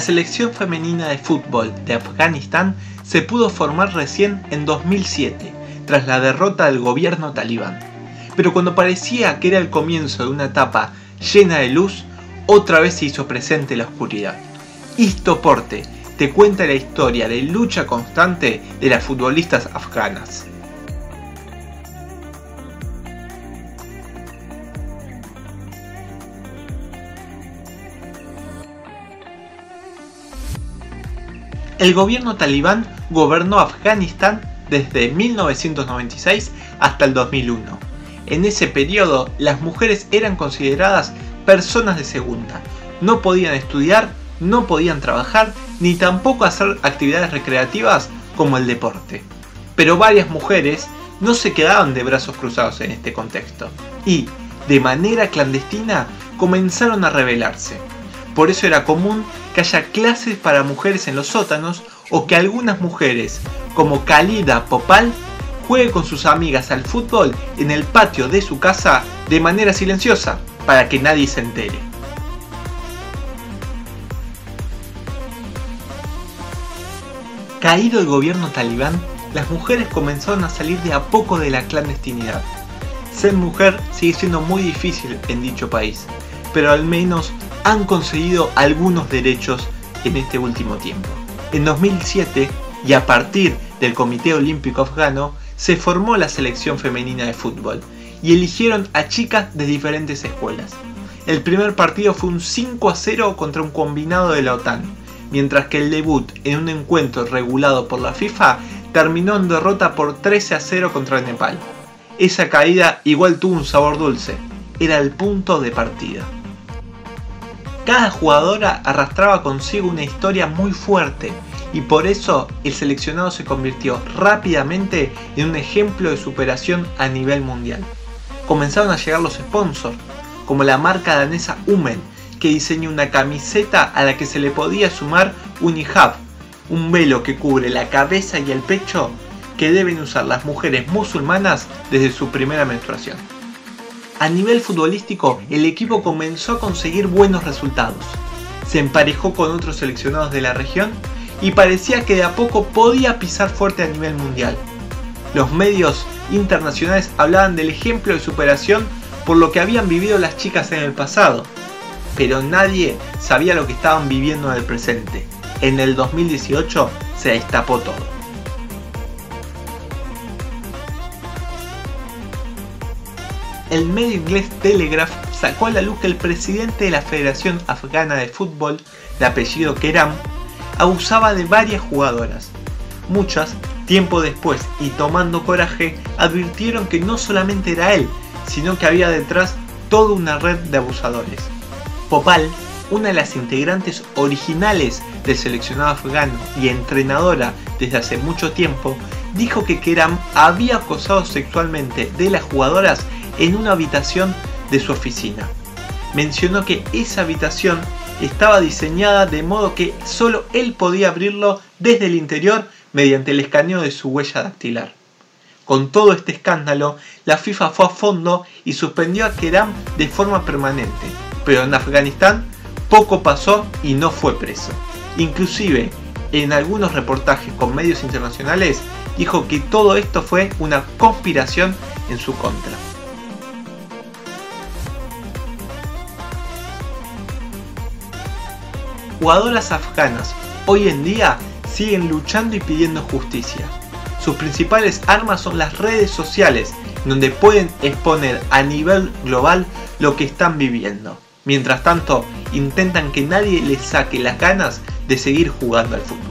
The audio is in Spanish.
La selección femenina de fútbol de Afganistán se pudo formar recién en 2007, tras la derrota del gobierno talibán. Pero cuando parecía que era el comienzo de una etapa llena de luz, otra vez se hizo presente la oscuridad. Istoporte te cuenta la historia de lucha constante de las futbolistas afganas. El gobierno talibán gobernó Afganistán desde 1996 hasta el 2001. En ese periodo, las mujeres eran consideradas personas de segunda. No podían estudiar, no podían trabajar, ni tampoco hacer actividades recreativas como el deporte. Pero varias mujeres no se quedaban de brazos cruzados en este contexto y, de manera clandestina, comenzaron a rebelarse. Por eso era común que haya clases para mujeres en los sótanos o que algunas mujeres, como Khalida Popal, juegue con sus amigas al fútbol en el patio de su casa de manera silenciosa para que nadie se entere. Caído el gobierno talibán, las mujeres comenzaron a salir de a poco de la clandestinidad. Ser mujer sigue siendo muy difícil en dicho país, pero al menos han conseguido algunos derechos en este último tiempo. En 2007, y a partir del Comité Olímpico Afgano, se formó la selección femenina de fútbol y eligieron a chicas de diferentes escuelas. El primer partido fue un 5 a 0 contra un combinado de la OTAN, mientras que el debut en un encuentro regulado por la FIFA terminó en derrota por 13 a 0 contra Nepal. Esa caída igual tuvo un sabor dulce, era el punto de partida. Cada jugadora arrastraba consigo una historia muy fuerte y por eso el seleccionado se convirtió rápidamente en un ejemplo de superación a nivel mundial. Comenzaron a llegar los sponsors, como la marca danesa Humen, que diseñó una camiseta a la que se le podía sumar un hijab, un velo que cubre la cabeza y el pecho que deben usar las mujeres musulmanas desde su primera menstruación. A nivel futbolístico, el equipo comenzó a conseguir buenos resultados. Se emparejó con otros seleccionados de la región y parecía que de a poco podía pisar fuerte a nivel mundial. Los medios internacionales hablaban del ejemplo de superación por lo que habían vivido las chicas en el pasado, pero nadie sabía lo que estaban viviendo en el presente. En el 2018 se destapó todo. El medio inglés Telegraph sacó a la luz que el presidente de la Federación Afgana de Fútbol, de apellido Keram, abusaba de varias jugadoras. Muchas, tiempo después y tomando coraje, advirtieron que no solamente era él, sino que había detrás toda una red de abusadores. Popal, una de las integrantes originales del seleccionado afgano y entrenadora desde hace mucho tiempo, dijo que Keram había acosado sexualmente de las jugadoras en una habitación de su oficina. Mencionó que esa habitación estaba diseñada de modo que solo él podía abrirlo desde el interior mediante el escaneo de su huella dactilar. Con todo este escándalo, la FIFA fue a fondo y suspendió a Keram de forma permanente, pero en Afganistán poco pasó y no fue preso. Inclusive, en algunos reportajes con medios internacionales, dijo que todo esto fue una conspiración en su contra. Jugadoras afganas hoy en día siguen luchando y pidiendo justicia. Sus principales armas son las redes sociales, donde pueden exponer a nivel global lo que están viviendo. Mientras tanto, intentan que nadie les saque las ganas de seguir jugando al fútbol.